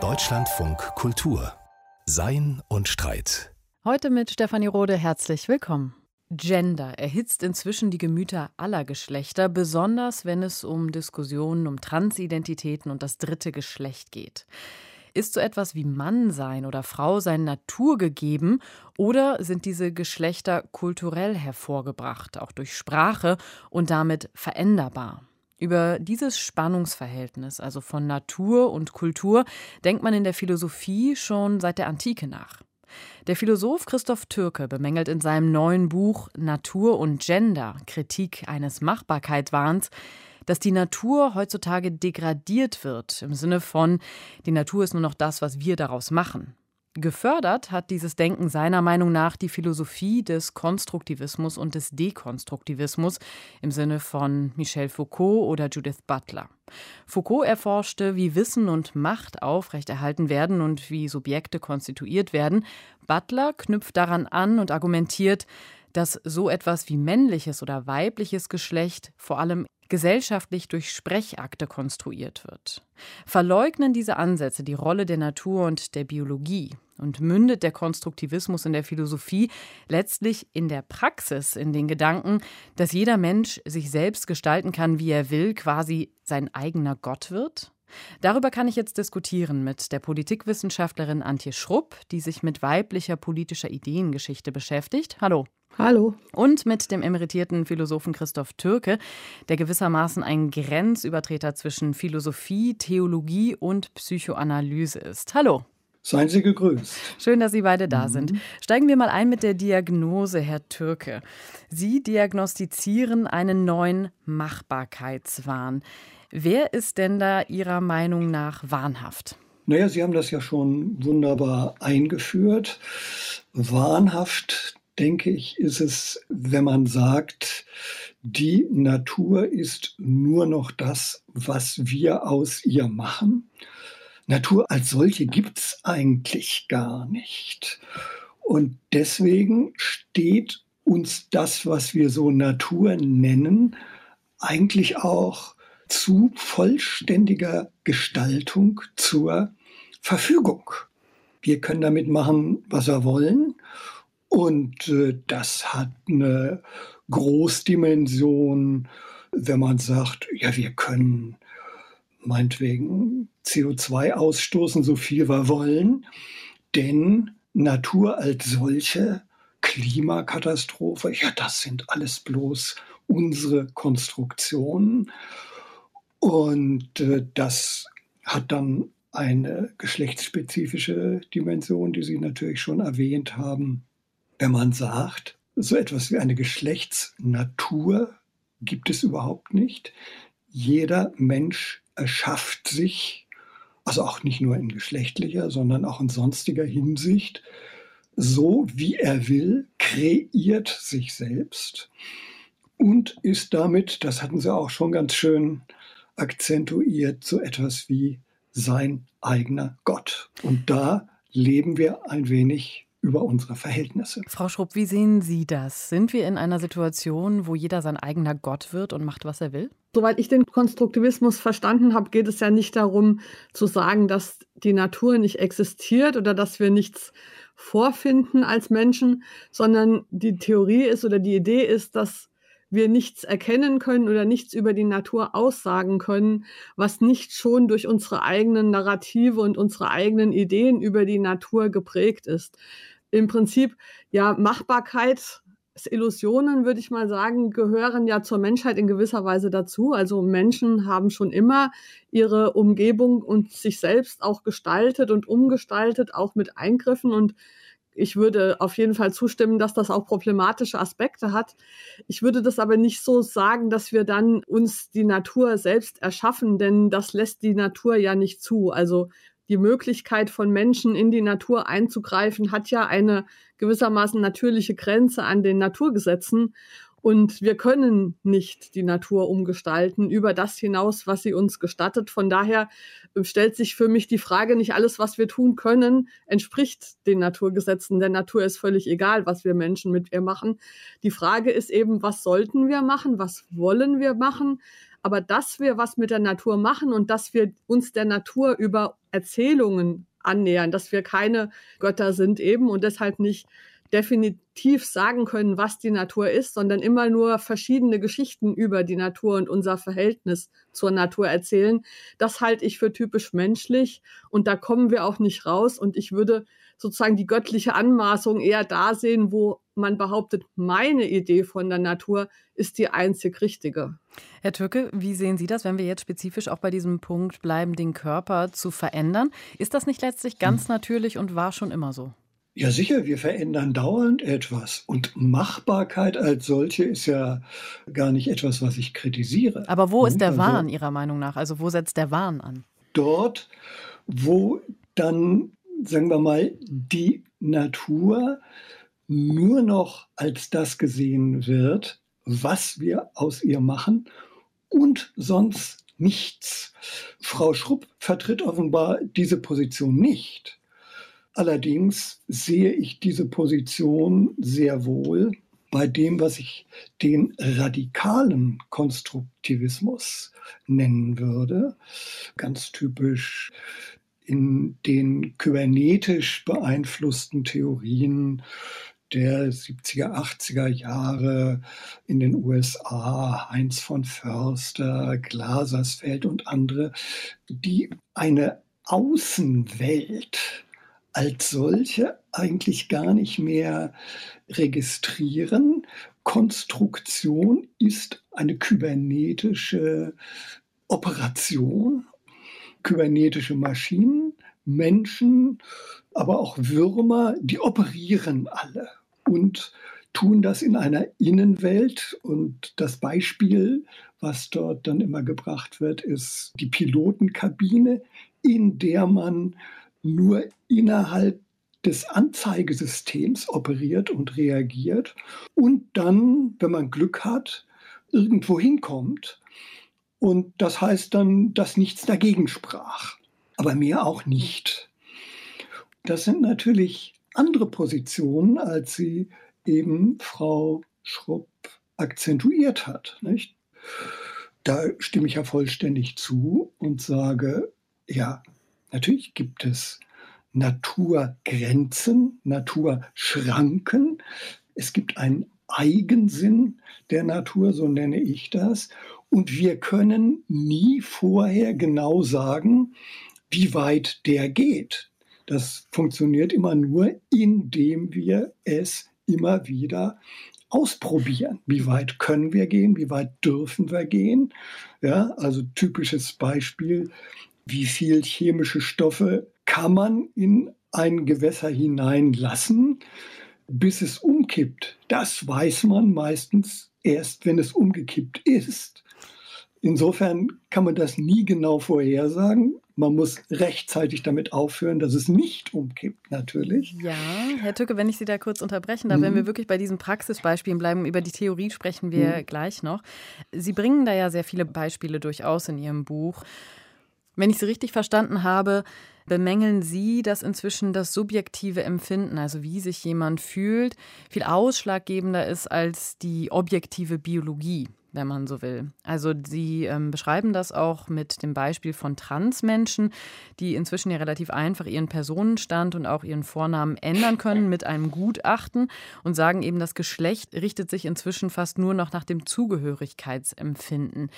Deutschlandfunk Kultur Sein und Streit. Heute mit Stefanie Rode herzlich willkommen. Gender erhitzt inzwischen die Gemüter aller Geschlechter, besonders wenn es um Diskussionen um Transidentitäten und das dritte Geschlecht geht. Ist so etwas wie Mann sein oder Frau sein naturgegeben oder sind diese Geschlechter kulturell hervorgebracht, auch durch Sprache und damit veränderbar? Über dieses Spannungsverhältnis, also von Natur und Kultur, denkt man in der Philosophie schon seit der Antike nach. Der Philosoph Christoph Türke bemängelt in seinem neuen Buch Natur und Gender Kritik eines Machbarkeitswahns, dass die Natur heutzutage degradiert wird, im Sinne von, die Natur ist nur noch das, was wir daraus machen. Gefördert hat dieses Denken seiner Meinung nach die Philosophie des Konstruktivismus und des Dekonstruktivismus im Sinne von Michel Foucault oder Judith Butler. Foucault erforschte, wie Wissen und Macht aufrechterhalten werden und wie Subjekte konstituiert werden. Butler knüpft daran an und argumentiert, dass so etwas wie männliches oder weibliches Geschlecht vor allem gesellschaftlich durch Sprechakte konstruiert wird. Verleugnen diese Ansätze die Rolle der Natur und der Biologie und mündet der Konstruktivismus in der Philosophie letztlich in der Praxis, in den Gedanken, dass jeder Mensch sich selbst gestalten kann, wie er will, quasi sein eigener Gott wird? Darüber kann ich jetzt diskutieren mit der Politikwissenschaftlerin Antje Schrupp, die sich mit weiblicher politischer Ideengeschichte beschäftigt. Hallo. Hallo. Und mit dem emeritierten Philosophen Christoph Türke, der gewissermaßen ein Grenzübertreter zwischen Philosophie, Theologie und Psychoanalyse ist. Hallo. Seien Sie gegrüßt. Schön, dass Sie beide da mhm. sind. Steigen wir mal ein mit der Diagnose, Herr Türke. Sie diagnostizieren einen neuen Machbarkeitswahn. Wer ist denn da Ihrer Meinung nach wahnhaft? Naja, Sie haben das ja schon wunderbar eingeführt. Wahnhaft, denke ich, ist es, wenn man sagt, die Natur ist nur noch das, was wir aus ihr machen. Natur als solche gibt es eigentlich gar nicht. Und deswegen steht uns das, was wir so Natur nennen, eigentlich auch zu vollständiger Gestaltung zur Verfügung. Wir können damit machen, was wir wollen. Und äh, das hat eine Großdimension, wenn man sagt, ja, wir können meinetwegen CO2 ausstoßen, so viel wir wollen. Denn Natur als solche, Klimakatastrophe, ja, das sind alles bloß unsere Konstruktionen. Und äh, das hat dann eine geschlechtsspezifische Dimension, die Sie natürlich schon erwähnt haben. Wenn man sagt, so etwas wie eine Geschlechtsnatur gibt es überhaupt nicht. Jeder Mensch erschafft sich, also auch nicht nur in geschlechtlicher, sondern auch in sonstiger Hinsicht, so wie er will, kreiert sich selbst und ist damit, das hatten Sie auch schon ganz schön akzentuiert so etwas wie sein eigener Gott. Und da leben wir ein wenig über unsere Verhältnisse. Frau Schrupp, wie sehen Sie das? Sind wir in einer Situation, wo jeder sein eigener Gott wird und macht, was er will? Soweit ich den Konstruktivismus verstanden habe, geht es ja nicht darum zu sagen, dass die Natur nicht existiert oder dass wir nichts vorfinden als Menschen, sondern die Theorie ist oder die Idee ist, dass wir nichts erkennen können oder nichts über die Natur aussagen können, was nicht schon durch unsere eigenen Narrative und unsere eigenen Ideen über die Natur geprägt ist. Im Prinzip, ja, Machbarkeit, Illusionen, würde ich mal sagen, gehören ja zur Menschheit in gewisser Weise dazu. Also Menschen haben schon immer ihre Umgebung und sich selbst auch gestaltet und umgestaltet, auch mit Eingriffen und ich würde auf jeden Fall zustimmen, dass das auch problematische Aspekte hat. Ich würde das aber nicht so sagen, dass wir dann uns die Natur selbst erschaffen, denn das lässt die Natur ja nicht zu. Also die Möglichkeit von Menschen in die Natur einzugreifen hat ja eine gewissermaßen natürliche Grenze an den Naturgesetzen. Und wir können nicht die Natur umgestalten über das hinaus, was sie uns gestattet. Von daher äh, stellt sich für mich die Frage, nicht alles, was wir tun können, entspricht den Naturgesetzen. Der Natur ist völlig egal, was wir Menschen mit ihr machen. Die Frage ist eben, was sollten wir machen? Was wollen wir machen? Aber dass wir was mit der Natur machen und dass wir uns der Natur über Erzählungen annähern, dass wir keine Götter sind eben und deshalb nicht definitiv sagen können, was die Natur ist, sondern immer nur verschiedene Geschichten über die Natur und unser Verhältnis zur Natur erzählen. Das halte ich für typisch menschlich und da kommen wir auch nicht raus und ich würde sozusagen die göttliche Anmaßung eher da sehen, wo man behauptet, meine Idee von der Natur ist die einzig richtige. Herr Türke, wie sehen Sie das, wenn wir jetzt spezifisch auch bei diesem Punkt bleiben, den Körper zu verändern? Ist das nicht letztlich ganz hm. natürlich und war schon immer so? Ja, sicher, wir verändern dauernd etwas. Und Machbarkeit als solche ist ja gar nicht etwas, was ich kritisiere. Aber wo ist der also, Wahn Ihrer Meinung nach? Also wo setzt der Wahn an? Dort, wo dann, sagen wir mal, die Natur nur noch als das gesehen wird, was wir aus ihr machen und sonst nichts. Frau Schrupp vertritt offenbar diese Position nicht. Allerdings sehe ich diese Position sehr wohl bei dem, was ich den radikalen Konstruktivismus nennen würde. Ganz typisch in den kybernetisch beeinflussten Theorien der 70er, 80er Jahre in den USA, Heinz von Förster, Glasersfeld und andere, die eine Außenwelt als solche eigentlich gar nicht mehr registrieren. Konstruktion ist eine kybernetische Operation, kybernetische Maschinen, Menschen, aber auch Würmer, die operieren alle und tun das in einer Innenwelt. Und das Beispiel, was dort dann immer gebracht wird, ist die Pilotenkabine, in der man nur innerhalb des Anzeigesystems operiert und reagiert und dann, wenn man Glück hat, irgendwo hinkommt. Und das heißt dann, dass nichts dagegen sprach, aber mehr auch nicht. Das sind natürlich andere Positionen, als sie eben Frau Schrupp akzentuiert hat. Nicht? Da stimme ich ja vollständig zu und sage, ja, Natürlich gibt es Naturgrenzen, Naturschranken. Es gibt einen Eigensinn der Natur, so nenne ich das. Und wir können nie vorher genau sagen, wie weit der geht. Das funktioniert immer nur, indem wir es immer wieder ausprobieren. Wie weit können wir gehen? Wie weit dürfen wir gehen? Ja, also typisches Beispiel wie viel chemische Stoffe kann man in ein Gewässer hineinlassen, bis es umkippt. Das weiß man meistens erst, wenn es umgekippt ist. Insofern kann man das nie genau vorhersagen. Man muss rechtzeitig damit aufhören, dass es nicht umkippt, natürlich. Ja, Herr Tücke, wenn ich Sie da kurz unterbrechen darf, mhm. wenn wir wirklich bei diesen Praxisbeispielen bleiben, über die Theorie sprechen wir mhm. gleich noch. Sie bringen da ja sehr viele Beispiele durchaus in Ihrem Buch. Wenn ich Sie richtig verstanden habe, bemängeln Sie, dass inzwischen das subjektive Empfinden, also wie sich jemand fühlt, viel ausschlaggebender ist als die objektive Biologie, wenn man so will. Also Sie ähm, beschreiben das auch mit dem Beispiel von Transmenschen, die inzwischen ja relativ einfach ihren Personenstand und auch ihren Vornamen ändern können mit einem Gutachten und sagen eben, das Geschlecht richtet sich inzwischen fast nur noch nach dem Zugehörigkeitsempfinden.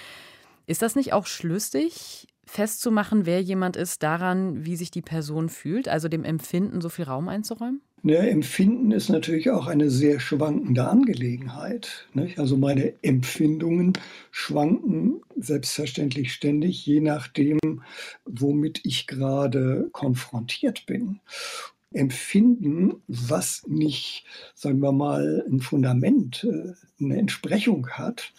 Ist das nicht auch schlüssig, festzumachen, wer jemand ist, daran, wie sich die Person fühlt, also dem Empfinden so viel Raum einzuräumen? Ja, Empfinden ist natürlich auch eine sehr schwankende Angelegenheit. Nicht? Also meine Empfindungen schwanken selbstverständlich ständig, je nachdem, womit ich gerade konfrontiert bin. Empfinden, was nicht, sagen wir mal, ein Fundament, äh, eine Entsprechung hat,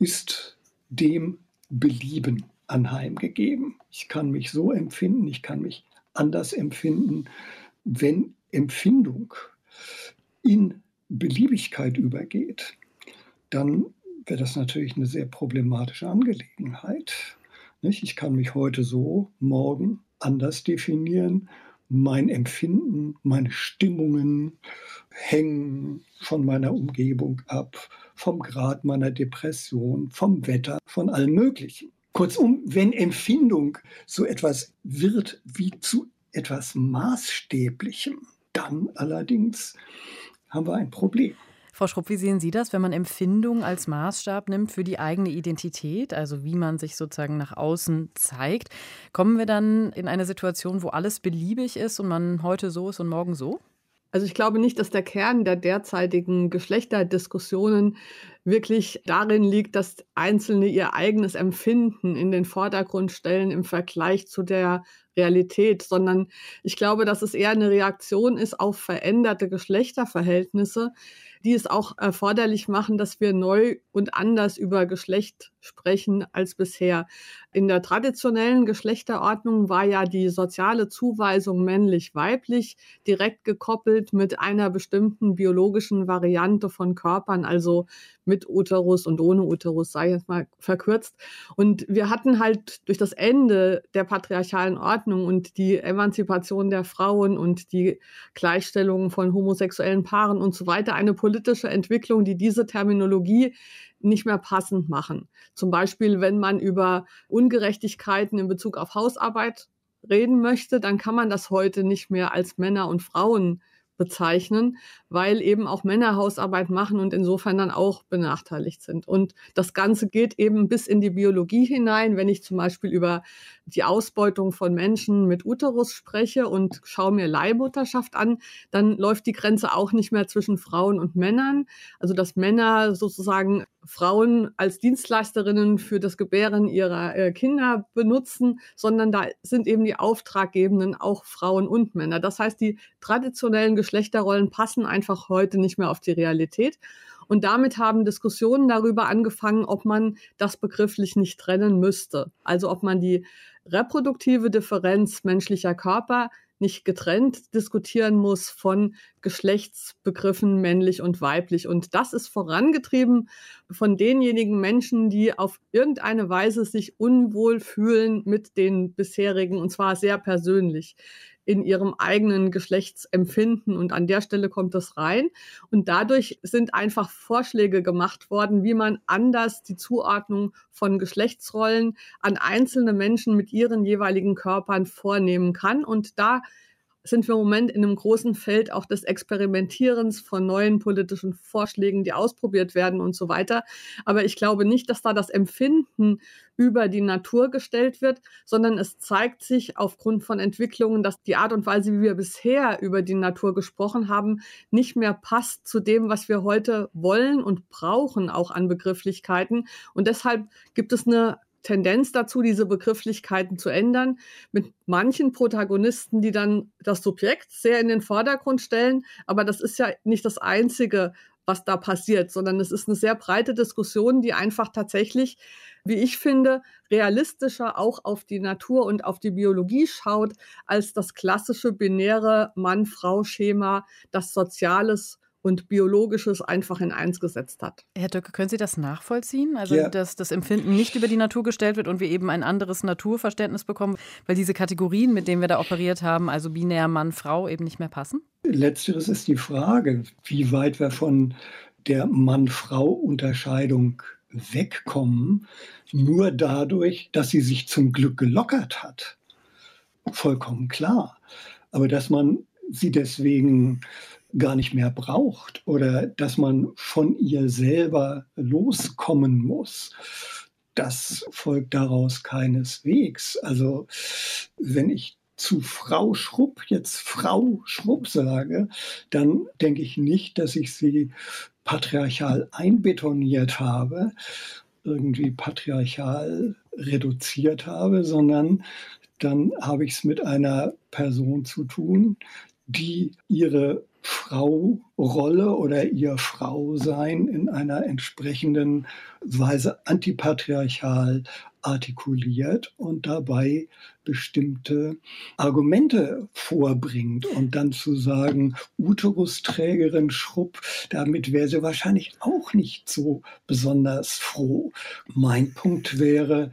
ist dem Belieben anheimgegeben. Ich kann mich so empfinden, ich kann mich anders empfinden. Wenn Empfindung in Beliebigkeit übergeht, dann wäre das natürlich eine sehr problematische Angelegenheit. Ich kann mich heute so, morgen anders definieren mein Empfinden, meine Stimmungen hängen von meiner Umgebung ab, vom Grad meiner Depression, vom Wetter, von allem Möglichen. Kurzum, wenn Empfindung so etwas wird wie zu etwas Maßstäblichem, dann allerdings haben wir ein Problem. Frau Schrupp, wie sehen Sie das, wenn man Empfindung als Maßstab nimmt für die eigene Identität, also wie man sich sozusagen nach außen zeigt? Kommen wir dann in eine Situation, wo alles beliebig ist und man heute so ist und morgen so? Also ich glaube nicht, dass der Kern der derzeitigen Geschlechterdiskussionen wirklich darin liegt, dass Einzelne ihr eigenes Empfinden in den Vordergrund stellen im Vergleich zu der Realität, sondern ich glaube, dass es eher eine Reaktion ist auf veränderte Geschlechterverhältnisse, die es auch erforderlich machen, dass wir neu und anders über Geschlecht sprechen als bisher. In der traditionellen Geschlechterordnung war ja die soziale Zuweisung männlich-weiblich direkt gekoppelt mit einer bestimmten biologischen Variante von Körpern, also mit Uterus und ohne Uterus, sei jetzt mal verkürzt. Und wir hatten halt durch das Ende der patriarchalen Ordnung und die Emanzipation der Frauen und die Gleichstellung von homosexuellen Paaren und so weiter eine politische Entwicklung, die diese Terminologie nicht mehr passend machen. Zum Beispiel, wenn man über Ungerechtigkeiten in Bezug auf Hausarbeit reden möchte, dann kann man das heute nicht mehr als Männer und Frauen bezeichnen, weil eben auch Männer Hausarbeit machen und insofern dann auch benachteiligt sind. Und das Ganze geht eben bis in die Biologie hinein. Wenn ich zum Beispiel über die Ausbeutung von Menschen mit Uterus spreche und schaue mir Leihmutterschaft an, dann läuft die Grenze auch nicht mehr zwischen Frauen und Männern. Also dass Männer sozusagen Frauen als Dienstleisterinnen für das Gebären ihrer äh, Kinder benutzen, sondern da sind eben die Auftraggebenden auch Frauen und Männer. Das heißt, die traditionellen Geschlechterrollen passen einfach heute nicht mehr auf die Realität. Und damit haben Diskussionen darüber angefangen, ob man das begrifflich nicht trennen müsste. Also ob man die reproduktive Differenz menschlicher Körper nicht getrennt diskutieren muss von Geschlechtsbegriffen männlich und weiblich. Und das ist vorangetrieben von denjenigen Menschen, die auf irgendeine Weise sich unwohl fühlen mit den bisherigen, und zwar sehr persönlich in ihrem eigenen Geschlechtsempfinden. Und an der Stelle kommt das rein. Und dadurch sind einfach Vorschläge gemacht worden, wie man anders die Zuordnung von Geschlechtsrollen an einzelne Menschen mit ihren jeweiligen Körpern vornehmen kann. Und da sind wir im Moment in einem großen Feld auch des Experimentierens von neuen politischen Vorschlägen, die ausprobiert werden und so weiter. Aber ich glaube nicht, dass da das Empfinden über die Natur gestellt wird, sondern es zeigt sich aufgrund von Entwicklungen, dass die Art und Weise, wie wir bisher über die Natur gesprochen haben, nicht mehr passt zu dem, was wir heute wollen und brauchen, auch an Begrifflichkeiten. Und deshalb gibt es eine Tendenz dazu, diese Begrifflichkeiten zu ändern, mit manchen Protagonisten, die dann das Subjekt sehr in den Vordergrund stellen. Aber das ist ja nicht das Einzige, was da passiert, sondern es ist eine sehr breite Diskussion, die einfach tatsächlich, wie ich finde, realistischer auch auf die Natur und auf die Biologie schaut, als das klassische binäre Mann-Frau-Schema, das Soziales und Biologisches einfach in eins gesetzt hat. Herr Döcke, können Sie das nachvollziehen? Also, ja. dass das Empfinden nicht über die Natur gestellt wird und wir eben ein anderes Naturverständnis bekommen, weil diese Kategorien, mit denen wir da operiert haben, also binär Mann, Frau, eben nicht mehr passen? Letzteres ist die Frage, wie weit wir von der Mann-Frau-Unterscheidung wegkommen, nur dadurch, dass sie sich zum Glück gelockert hat. Vollkommen klar. Aber dass man sie deswegen gar nicht mehr braucht oder dass man von ihr selber loskommen muss. Das folgt daraus keineswegs. Also wenn ich zu Frau Schrupp jetzt Frau Schrupp sage, dann denke ich nicht, dass ich sie patriarchal einbetoniert habe, irgendwie patriarchal reduziert habe, sondern dann habe ich es mit einer Person zu tun, die ihre Frau-Rolle oder ihr Frau-Sein in einer entsprechenden Weise antipatriarchal artikuliert und dabei bestimmte Argumente vorbringt und dann zu sagen, Uterusträgerin Schrupp, damit wäre sie wahrscheinlich auch nicht so besonders froh. Mein Punkt wäre,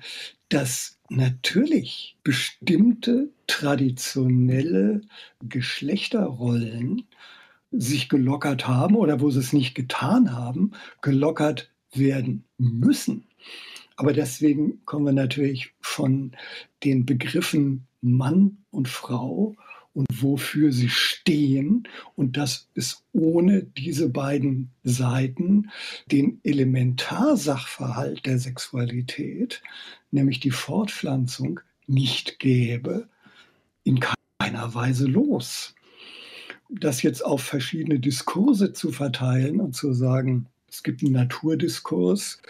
dass natürlich bestimmte traditionelle Geschlechterrollen sich gelockert haben oder wo sie es nicht getan haben, gelockert werden müssen. Aber deswegen kommen wir natürlich von den Begriffen Mann und Frau und wofür sie stehen und dass es ohne diese beiden Seiten den Elementarsachverhalt der Sexualität, nämlich die Fortpflanzung, nicht gäbe, in keiner Weise los. Das jetzt auf verschiedene Diskurse zu verteilen und zu sagen, es gibt einen Naturdiskurs,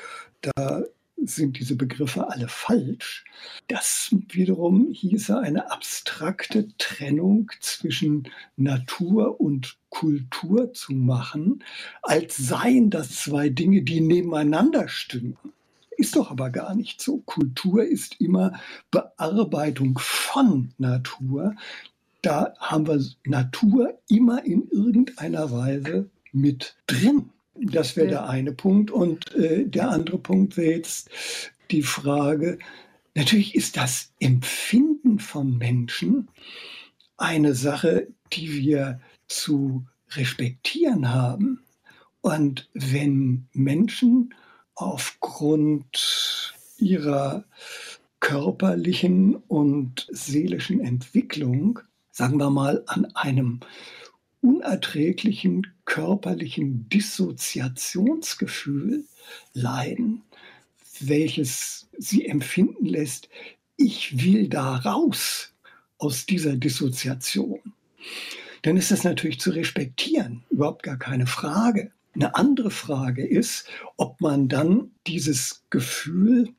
da sind diese Begriffe alle falsch. Das wiederum hieße eine abstrakte Trennung zwischen Natur und Kultur zu machen, als seien das zwei Dinge, die nebeneinander stünden. Ist doch aber gar nicht so. Kultur ist immer Bearbeitung von Natur. Da haben wir Natur immer in irgendeiner Weise mit drin. Das wäre der eine Punkt. Und äh, der andere Punkt wäre jetzt die Frage, natürlich ist das Empfinden von Menschen eine Sache, die wir zu respektieren haben. Und wenn Menschen aufgrund ihrer körperlichen und seelischen Entwicklung, sagen wir mal, an einem unerträglichen körperlichen Dissoziationsgefühl leiden, welches sie empfinden lässt, ich will da raus aus dieser Dissoziation, dann ist das natürlich zu respektieren, überhaupt gar keine Frage. Eine andere Frage ist, ob man dann dieses Gefühl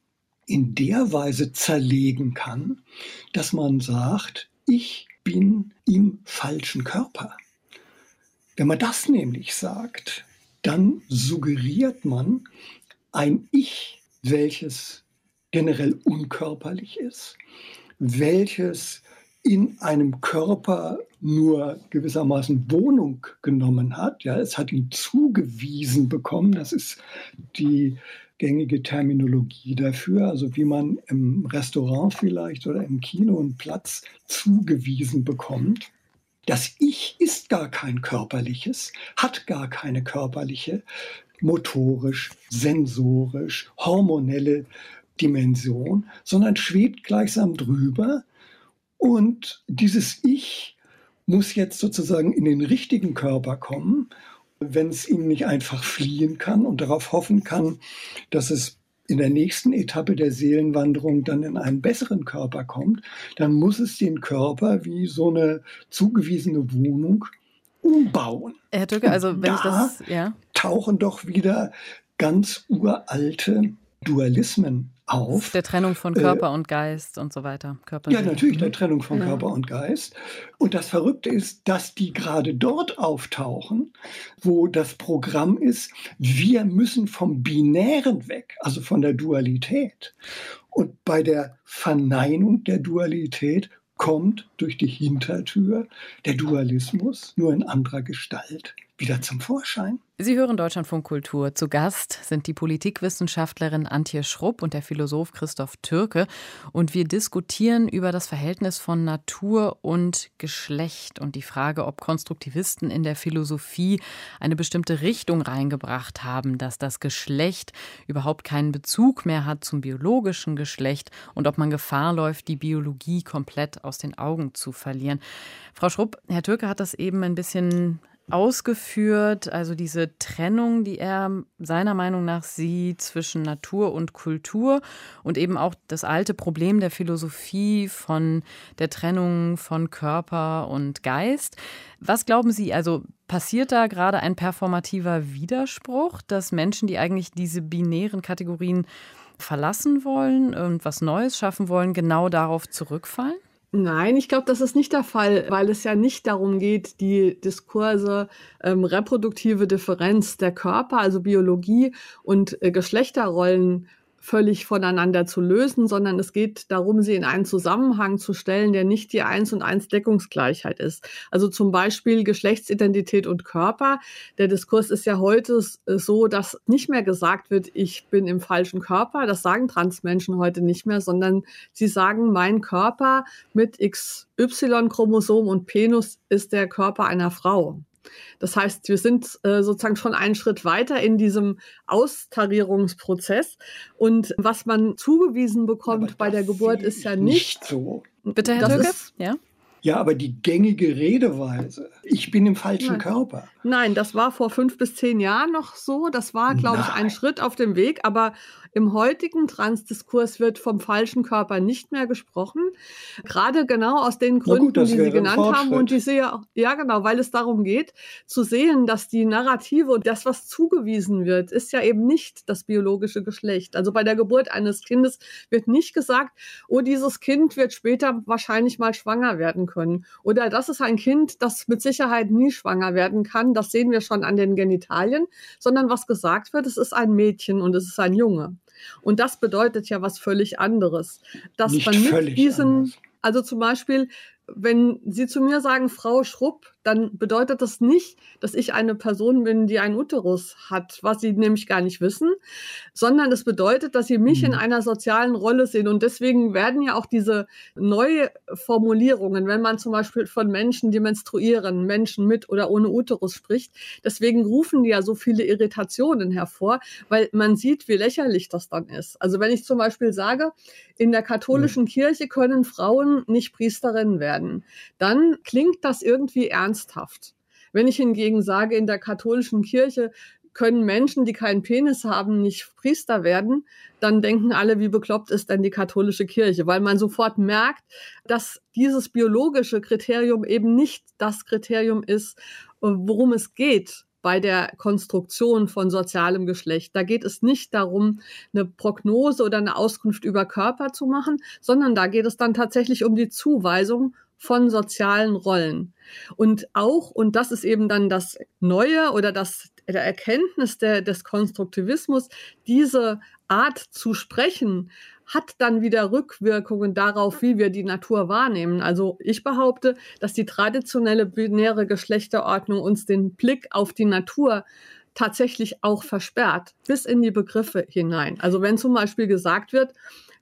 in der Weise zerlegen kann, dass man sagt, ich bin im falschen Körper. Wenn man das nämlich sagt, dann suggeriert man ein Ich, welches generell unkörperlich ist, welches in einem Körper nur gewissermaßen Wohnung genommen hat. Ja, es hat ihn zugewiesen bekommen. Das ist die gängige Terminologie dafür. Also wie man im Restaurant vielleicht oder im Kino einen Platz zugewiesen bekommt. Das Ich ist gar kein körperliches, hat gar keine körperliche, motorisch, sensorisch, hormonelle Dimension, sondern schwebt gleichsam drüber. Und dieses Ich muss jetzt sozusagen in den richtigen Körper kommen, wenn es ihm nicht einfach fliehen kann und darauf hoffen kann, dass es in der nächsten Etappe der Seelenwanderung dann in einen besseren Körper kommt, dann muss es den Körper wie so eine zugewiesene Wohnung umbauen. Herr Türke, also wenn da ich das, ja. tauchen doch wieder ganz uralte Dualismen auf. Der Trennung von Körper äh, und Geist und so weiter. Körper ja, natürlich, der Trennung von ja. Körper und Geist. Und das Verrückte ist, dass die gerade dort auftauchen, wo das Programm ist, wir müssen vom Binären weg, also von der Dualität. Und bei der Verneinung der Dualität kommt durch die Hintertür der Dualismus nur in anderer Gestalt wieder zum Vorschein. Sie hören Deutschlandfunk Kultur. Zu Gast sind die Politikwissenschaftlerin Antje Schrupp und der Philosoph Christoph Türke. Und wir diskutieren über das Verhältnis von Natur und Geschlecht und die Frage, ob Konstruktivisten in der Philosophie eine bestimmte Richtung reingebracht haben, dass das Geschlecht überhaupt keinen Bezug mehr hat zum biologischen Geschlecht und ob man Gefahr läuft, die Biologie komplett aus den Augen zu verlieren. Frau Schrupp, Herr Türke hat das eben ein bisschen ausgeführt, also diese Trennung, die er seiner Meinung nach sieht zwischen Natur und Kultur und eben auch das alte Problem der Philosophie von der Trennung von Körper und Geist. Was glauben Sie, also passiert da gerade ein performativer Widerspruch, dass Menschen, die eigentlich diese binären Kategorien verlassen wollen und was Neues schaffen wollen, genau darauf zurückfallen? Nein, ich glaube, das ist nicht der Fall, weil es ja nicht darum geht, die Diskurse ähm, reproduktive Differenz der Körper, also Biologie und äh, Geschlechterrollen völlig voneinander zu lösen, sondern es geht darum, sie in einen Zusammenhang zu stellen, der nicht die Eins und Eins Deckungsgleichheit ist. Also zum Beispiel Geschlechtsidentität und Körper. Der Diskurs ist ja heute so, dass nicht mehr gesagt wird, ich bin im falschen Körper. Das sagen Transmenschen heute nicht mehr, sondern sie sagen, mein Körper mit XY-Chromosom und Penus ist der Körper einer Frau. Das heißt, wir sind äh, sozusagen schon einen Schritt weiter in diesem Austarierungsprozess. Und was man zugewiesen bekommt bei der Geburt ist ja nicht, nicht so. Bitte, Herr Töke? Ja. Ja, aber die gängige Redeweise, ich bin im falschen Nein. Körper. Nein, das war vor fünf bis zehn Jahren noch so. Das war, glaube ich, ein Schritt auf dem Weg. Aber im heutigen Transdiskurs wird vom falschen Körper nicht mehr gesprochen. Gerade genau aus den Gründen, gut, die Sie genannt haben. Und die sehe, ja, genau, weil es darum geht, zu sehen, dass die Narrative und das, was zugewiesen wird, ist ja eben nicht das biologische Geschlecht. Also bei der Geburt eines Kindes wird nicht gesagt, oh, dieses Kind wird später wahrscheinlich mal schwanger werden können. Oder das ist ein Kind, das mit Sicherheit nie schwanger werden kann. Das sehen wir schon an den Genitalien. Sondern was gesagt wird, es ist ein Mädchen und es ist ein Junge. Und das bedeutet ja was völlig anderes. Dass Nicht man mit diesen, anders. also zum Beispiel, wenn Sie zu mir sagen, Frau Schrupp, dann bedeutet das nicht, dass ich eine Person bin, die einen Uterus hat, was sie nämlich gar nicht wissen, sondern es bedeutet, dass sie mich in mhm. einer sozialen Rolle sehen. Und deswegen werden ja auch diese neue Formulierungen, wenn man zum Beispiel von Menschen, die menstruieren, Menschen mit oder ohne Uterus spricht, deswegen rufen die ja so viele Irritationen hervor, weil man sieht, wie lächerlich das dann ist. Also wenn ich zum Beispiel sage, in der katholischen ja. Kirche können Frauen nicht Priesterinnen werden, dann klingt das irgendwie ernst ernsthaft. Wenn ich hingegen sage, in der katholischen Kirche können Menschen, die keinen Penis haben, nicht Priester werden, dann denken alle, wie bekloppt ist denn die katholische Kirche, weil man sofort merkt, dass dieses biologische Kriterium eben nicht das Kriterium ist, worum es geht bei der Konstruktion von sozialem Geschlecht. Da geht es nicht darum, eine Prognose oder eine Auskunft über Körper zu machen, sondern da geht es dann tatsächlich um die Zuweisung von sozialen Rollen. Und auch, und das ist eben dann das Neue oder das der Erkenntnis der, des Konstruktivismus, diese Art zu sprechen, hat dann wieder Rückwirkungen darauf, wie wir die Natur wahrnehmen. Also ich behaupte, dass die traditionelle binäre Geschlechterordnung uns den Blick auf die Natur tatsächlich auch versperrt, bis in die Begriffe hinein. Also wenn zum Beispiel gesagt wird,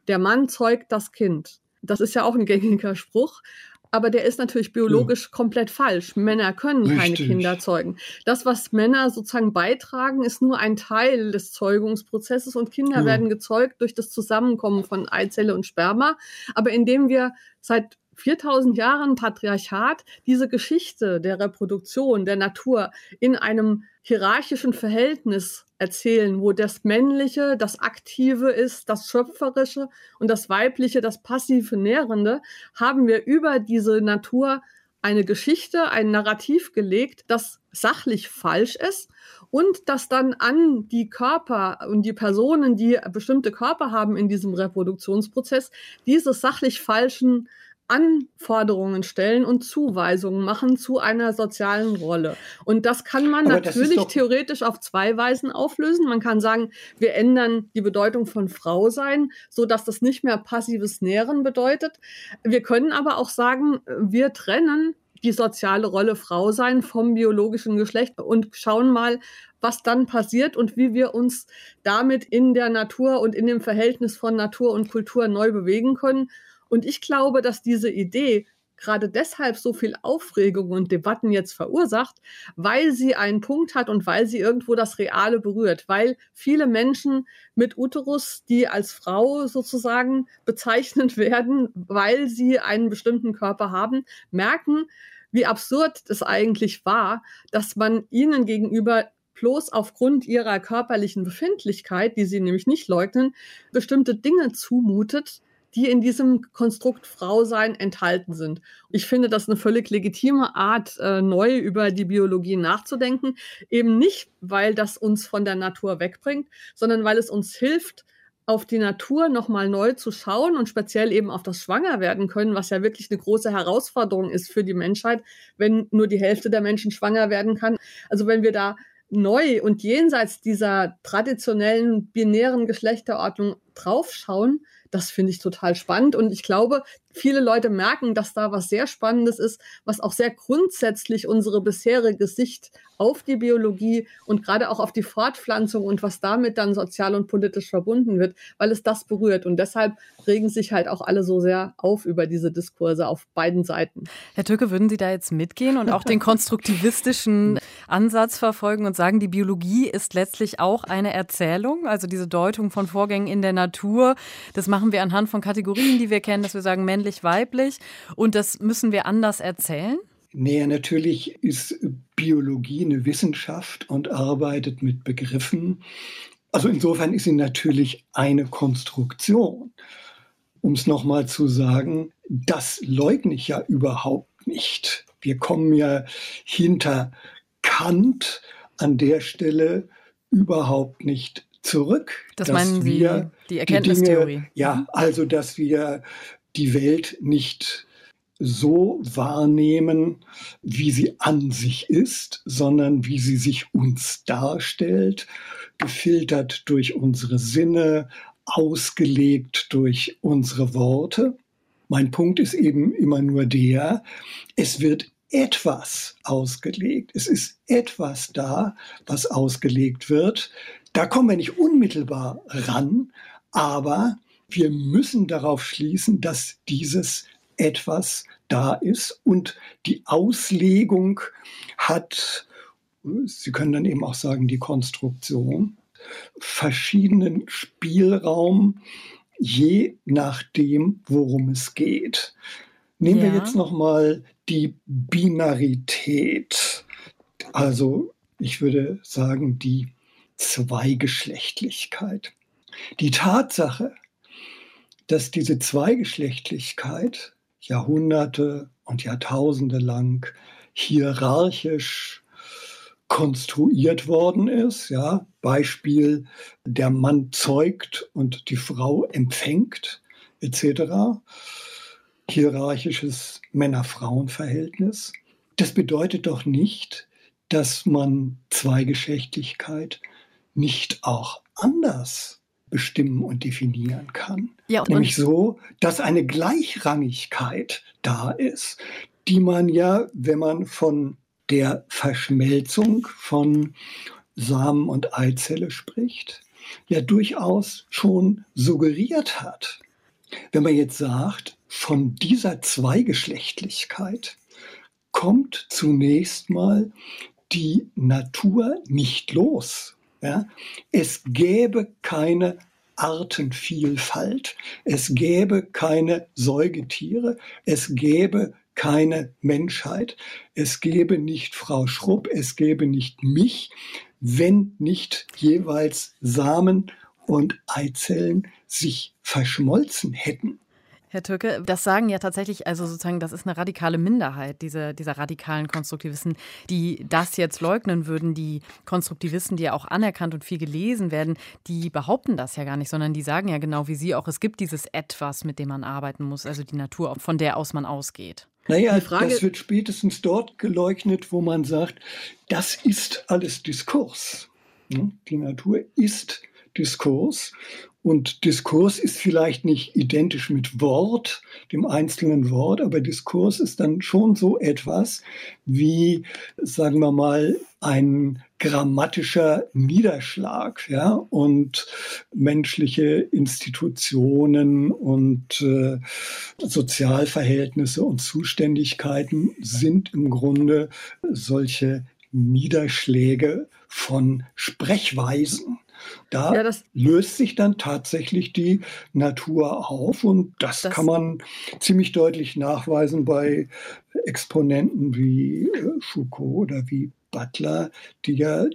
der Mann zeugt das Kind. Das ist ja auch ein gängiger Spruch aber der ist natürlich biologisch ja. komplett falsch. Männer können Richtig. keine Kinder zeugen. Das, was Männer sozusagen beitragen, ist nur ein Teil des Zeugungsprozesses und Kinder ja. werden gezeugt durch das Zusammenkommen von Eizelle und Sperma. Aber indem wir seit 4000 Jahren Patriarchat diese Geschichte der Reproduktion der Natur in einem hierarchischen Verhältnis erzählen, wo das Männliche das Aktive ist, das Schöpferische und das Weibliche das passive Nährende, haben wir über diese Natur eine Geschichte, ein Narrativ gelegt, das sachlich falsch ist und das dann an die Körper und die Personen, die bestimmte Körper haben in diesem Reproduktionsprozess, diese sachlich falschen Anforderungen stellen und Zuweisungen machen zu einer sozialen Rolle. Und das kann man Aber natürlich theoretisch auf zwei Weisen auflösen. Man kann sagen, wir ändern die Bedeutung von Frau sein, so dass das nicht mehr passives Nähren bedeutet. Wir können aber auch sagen, wir trennen die soziale Rolle Frau sein vom biologischen Geschlecht und schauen mal, was dann passiert und wie wir uns damit in der Natur und in dem Verhältnis von Natur und Kultur neu bewegen können. Und ich glaube, dass diese Idee gerade deshalb so viel Aufregung und Debatten jetzt verursacht, weil sie einen Punkt hat und weil sie irgendwo das Reale berührt, weil viele Menschen mit Uterus, die als Frau sozusagen bezeichnet werden, weil sie einen bestimmten Körper haben, merken, wie absurd es eigentlich war, dass man ihnen gegenüber bloß aufgrund ihrer körperlichen Befindlichkeit, die sie nämlich nicht leugnen, bestimmte Dinge zumutet, die in diesem Konstrukt Frausein enthalten sind. Ich finde das eine völlig legitime Art, äh, neu über die Biologie nachzudenken. Eben nicht, weil das uns von der Natur wegbringt, sondern weil es uns hilft, auf die Natur nochmal neu zu schauen und speziell eben auf das Schwangerwerden können, was ja wirklich eine große Herausforderung ist für die Menschheit, wenn nur die Hälfte der Menschen schwanger werden kann. Also wenn wir da neu und jenseits dieser traditionellen binären Geschlechterordnung draufschauen, das finde ich total spannend. Und ich glaube, viele Leute merken, dass da was sehr Spannendes ist, was auch sehr grundsätzlich unsere bisherige Sicht auf die Biologie und gerade auch auf die Fortpflanzung und was damit dann sozial und politisch verbunden wird, weil es das berührt. Und deshalb regen sich halt auch alle so sehr auf über diese Diskurse auf beiden Seiten. Herr Türke, würden Sie da jetzt mitgehen und auch den konstruktivistischen Ansatz verfolgen und sagen, die Biologie ist letztlich auch eine Erzählung, also diese Deutung von Vorgängen in der Natur. Das machen wir anhand von Kategorien, die wir kennen, dass wir sagen männlich, weiblich und das müssen wir anders erzählen? Nee, natürlich ist Biologie eine Wissenschaft und arbeitet mit Begriffen. Also insofern ist sie natürlich eine Konstruktion. Um es nochmal zu sagen, das leugne ich ja überhaupt nicht. Wir kommen ja hinter Kant an der Stelle überhaupt nicht zurück. Das meinen Sie, die Erkenntnistheorie? Die Dinge, ja, mhm. also dass wir die Welt nicht so wahrnehmen, wie sie an sich ist, sondern wie sie sich uns darstellt, gefiltert durch unsere Sinne, ausgelegt durch unsere Worte. Mein Punkt ist eben immer nur der, es wird etwas ausgelegt. Es ist etwas da, was ausgelegt wird. Da kommen wir nicht unmittelbar ran, aber wir müssen darauf schließen, dass dieses etwas da ist und die Auslegung hat, Sie können dann eben auch sagen, die Konstruktion, verschiedenen Spielraum, je nachdem, worum es geht. Nehmen ja. wir jetzt nochmal die Binarität, also ich würde sagen die Zweigeschlechtlichkeit. Die Tatsache, dass diese Zweigeschlechtlichkeit Jahrhunderte und Jahrtausende lang hierarchisch konstruiert worden ist. Ja, Beispiel, der Mann zeugt und die Frau empfängt, etc. Hierarchisches Männer-Frauen-Verhältnis. Das bedeutet doch nicht, dass man Zweigeschlechtlichkeit nicht auch anders bestimmen und definieren kann. Ja, Nämlich so, dass eine Gleichrangigkeit da ist, die man ja, wenn man von der Verschmelzung von Samen und Eizelle spricht, ja durchaus schon suggeriert hat. Wenn man jetzt sagt, von dieser Zweigeschlechtlichkeit kommt zunächst mal die Natur nicht los. Ja? Es gäbe keine Artenvielfalt, es gäbe keine Säugetiere, es gäbe keine Menschheit, es gäbe nicht Frau Schrupp, es gäbe nicht mich, wenn nicht jeweils Samen und Eizellen sich verschmolzen hätten. Herr Türke, das sagen ja tatsächlich, also sozusagen, das ist eine radikale Minderheit, diese, dieser radikalen Konstruktivisten, die das jetzt leugnen würden. Die Konstruktivisten, die ja auch anerkannt und viel gelesen werden, die behaupten das ja gar nicht, sondern die sagen ja genau wie Sie auch, es gibt dieses Etwas, mit dem man arbeiten muss, also die Natur, von der aus man ausgeht. Naja, Frage, das wird spätestens dort geleugnet, wo man sagt, das ist alles Diskurs. Die Natur ist Diskurs und Diskurs ist vielleicht nicht identisch mit Wort, dem einzelnen Wort, aber Diskurs ist dann schon so etwas wie, sagen wir mal, ein grammatischer Niederschlag, ja, und menschliche Institutionen und äh, Sozialverhältnisse und Zuständigkeiten sind im Grunde solche Niederschläge von Sprechweisen. Da ja, löst sich dann tatsächlich die Natur auf und das, das, kann man ziemlich deutlich nachweisen bei Exponenten wie äh, Foucault oder wie Butler, die ja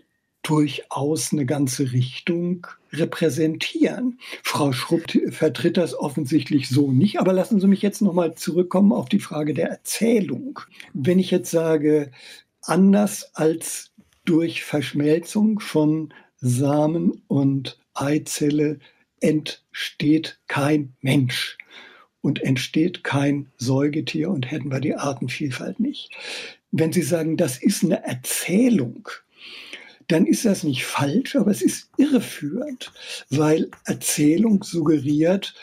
durchaus eine ganze Richtung repräsentieren. Frau Schrupp vertritt das offensichtlich so nicht, aber lassen Sie mich jetzt nochmal zurückkommen auf die Frage der Erzählung. Wenn ich jetzt sage, anders als durch Verschmelzung von Samen und Eizelle entsteht kein Mensch und entsteht kein Säugetier und hätten wir die Artenvielfalt nicht. Wenn Sie sagen, das ist eine Erzählung, dann ist das nicht falsch, aber es ist irreführend, weil Erzählung suggeriert,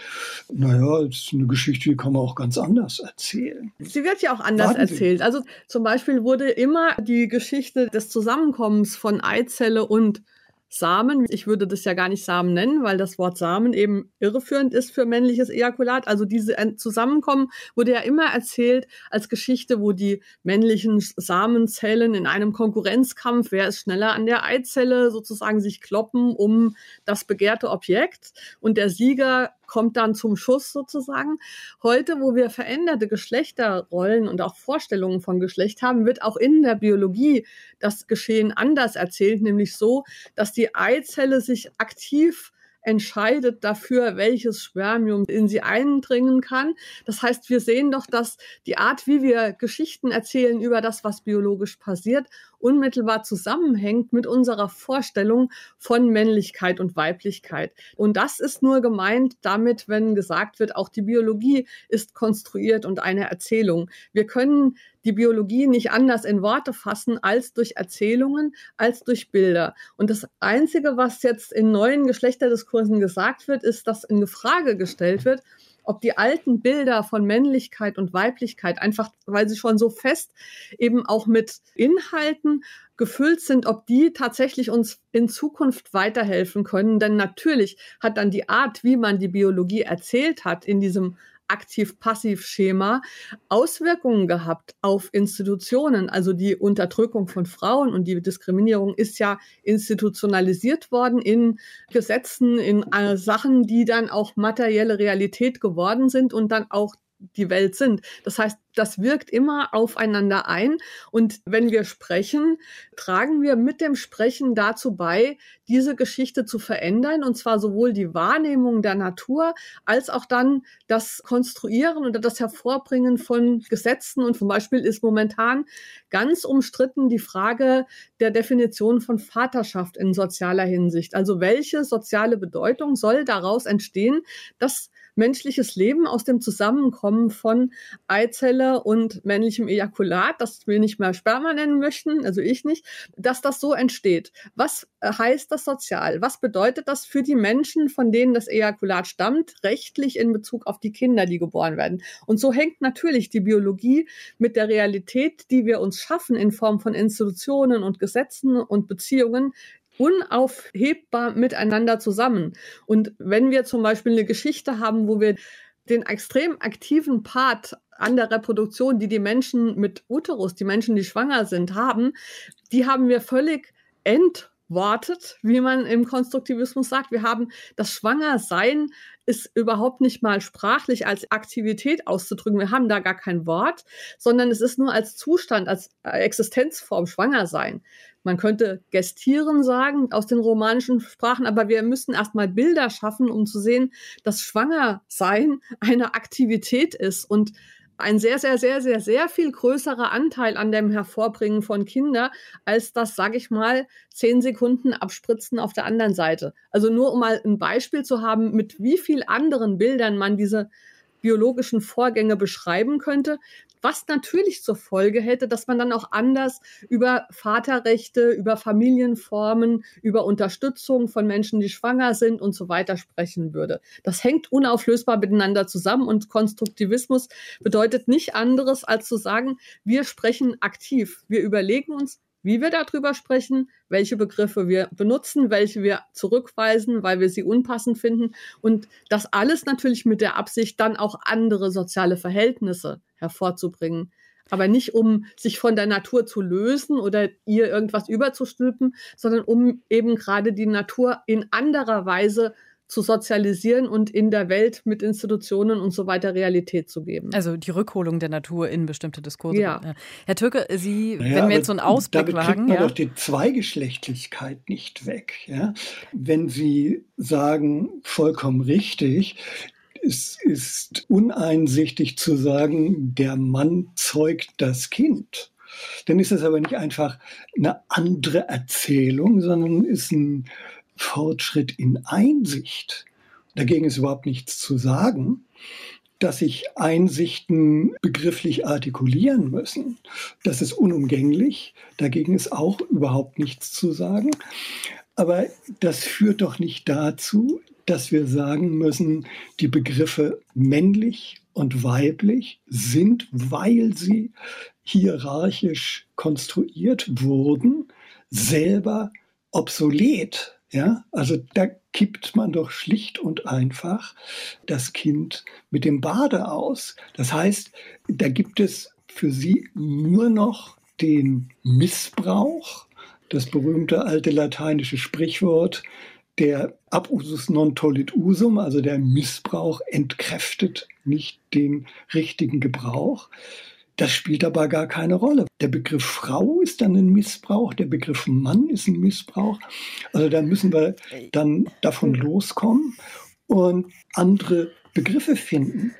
naja, es ist eine Geschichte, die kann man auch ganz anders erzählen. Sie wird ja auch anders Warten erzählt. Sie. Also zum Beispiel wurde immer die Geschichte des Zusammenkommens von Eizelle und Samen. Ich würde das ja gar nicht Samen nennen, weil das Wort Samen eben irreführend ist für männliches Ejakulat. Also diese Zusammenkommen wurde ja immer erzählt als Geschichte, wo die männlichen Samenzellen in einem Konkurrenzkampf, wer ist schneller an der Eizelle, sozusagen sich kloppen um das begehrte Objekt. Und der Sieger kommt dann zum Schuss sozusagen. Heute, wo wir veränderte Geschlechterrollen und auch Vorstellungen von Geschlecht haben, wird auch in der Biologie das Geschehen anders erzählt, nämlich so, dass die Eizelle sich aktiv entscheidet dafür, welches Spermium in sie eindringen kann. Das heißt, wir sehen doch, dass die Art, wie wir Geschichten erzählen über das, was biologisch passiert, unmittelbar zusammenhängt mit unserer Vorstellung von Männlichkeit und Weiblichkeit. Und das ist nur gemeint damit, wenn gesagt wird, auch die Biologie ist konstruiert und eine Erzählung. Wir können die Biologie nicht anders in Worte fassen als durch Erzählungen, als durch Bilder. Und das Einzige, was jetzt in neuen Geschlechterdiskursen gesagt wird, ist, dass in Frage gestellt wird, ob die alten Bilder von Männlichkeit und Weiblichkeit einfach, weil sie schon so fest eben auch mit Inhalten gefüllt sind, ob die tatsächlich uns in Zukunft weiterhelfen können. Denn natürlich hat dann die Art, wie man die Biologie erzählt hat in diesem Aktiv-Passiv-Schema Auswirkungen gehabt auf Institutionen. Also die Unterdrückung von Frauen und die Diskriminierung ist ja institutionalisiert worden in Gesetzen, in äh, Sachen, die dann auch materielle Realität geworden sind und dann auch die Welt sind. Das heißt, das wirkt immer aufeinander ein. Und wenn wir sprechen, tragen wir mit dem Sprechen dazu bei, diese Geschichte zu verändern. Und zwar sowohl die Wahrnehmung der Natur als auch dann das Konstruieren oder das Hervorbringen von Gesetzen. Und zum Beispiel ist momentan ganz umstritten die Frage der Definition von Vaterschaft in sozialer Hinsicht. Also welche soziale Bedeutung soll daraus entstehen, dass menschliches Leben aus dem Zusammenkommen von Eizelle und männlichem Ejakulat, das wir nicht mehr Sperma nennen möchten, also ich nicht, dass das so entsteht. Was äh, heißt das sozial? Was bedeutet das für die Menschen, von denen das Ejakulat stammt, rechtlich in Bezug auf die Kinder, die geboren werden? Und so hängt natürlich die Biologie mit der Realität, die wir uns schaffen in Form von Institutionen und Gesetzen und Beziehungen, unaufhebbar miteinander zusammen. Und wenn wir zum Beispiel eine Geschichte haben, wo wir den extrem aktiven Part an der Reproduktion, die die Menschen mit Uterus, die Menschen, die schwanger sind, haben, die haben wir völlig entwortet, wie man im Konstruktivismus sagt. Wir haben das Schwangersein ist überhaupt nicht mal sprachlich als Aktivität auszudrücken. Wir haben da gar kein Wort, sondern es ist nur als Zustand, als Existenzform schwanger sein. Man könnte gestieren sagen aus den romanischen Sprachen, aber wir müssen erstmal Bilder schaffen, um zu sehen, dass Schwangersein eine Aktivität ist und ein sehr, sehr, sehr, sehr, sehr viel größerer Anteil an dem Hervorbringen von Kindern, als das, sage ich mal, zehn Sekunden abspritzen auf der anderen Seite. Also nur um mal ein Beispiel zu haben, mit wie viel anderen Bildern man diese biologischen Vorgänge beschreiben könnte, was natürlich zur Folge hätte, dass man dann auch anders über Vaterrechte, über Familienformen, über Unterstützung von Menschen, die schwanger sind und so weiter sprechen würde. Das hängt unauflösbar miteinander zusammen und Konstruktivismus bedeutet nicht anderes als zu sagen, wir sprechen aktiv. Wir überlegen uns, wie wir darüber sprechen, welche Begriffe wir benutzen, welche wir zurückweisen, weil wir sie unpassend finden. Und das alles natürlich mit der Absicht, dann auch andere soziale Verhältnisse hervorzubringen. Aber nicht um sich von der Natur zu lösen oder ihr irgendwas überzustülpen, sondern um eben gerade die Natur in anderer Weise zu sozialisieren und in der Welt mit Institutionen und so weiter Realität zu geben. Also die Rückholung der Natur in bestimmte Diskurse. Ja. Herr Türke, Sie, naja, wenn wir jetzt so einen Ausblick damit wagen. Kriegt man ja. doch die Zweigeschlechtlichkeit nicht weg. Ja? Wenn Sie sagen, vollkommen richtig, es ist uneinsichtig zu sagen, der Mann zeugt das Kind. Dann ist das aber nicht einfach eine andere Erzählung, sondern ist ein Fortschritt in Einsicht. Dagegen ist überhaupt nichts zu sagen. dass sich Einsichten begrifflich artikulieren müssen. Das ist unumgänglich. Dagegen ist auch überhaupt nichts zu sagen. Aber das führt doch nicht dazu, dass wir sagen müssen, die Begriffe männlich und weiblich sind, weil sie hierarchisch konstruiert wurden, selber obsolet. Ja, also da kippt man doch schlicht und einfach das Kind mit dem Bade aus. Das heißt, da gibt es für sie nur noch den Missbrauch, das berühmte alte lateinische Sprichwort, der Abusus non tollit usum, also der Missbrauch entkräftet nicht den richtigen Gebrauch. Das spielt aber gar keine Rolle. Der Begriff Frau ist dann ein Missbrauch, der Begriff Mann ist ein Missbrauch. Also da müssen wir dann davon loskommen und andere Begriffe finden.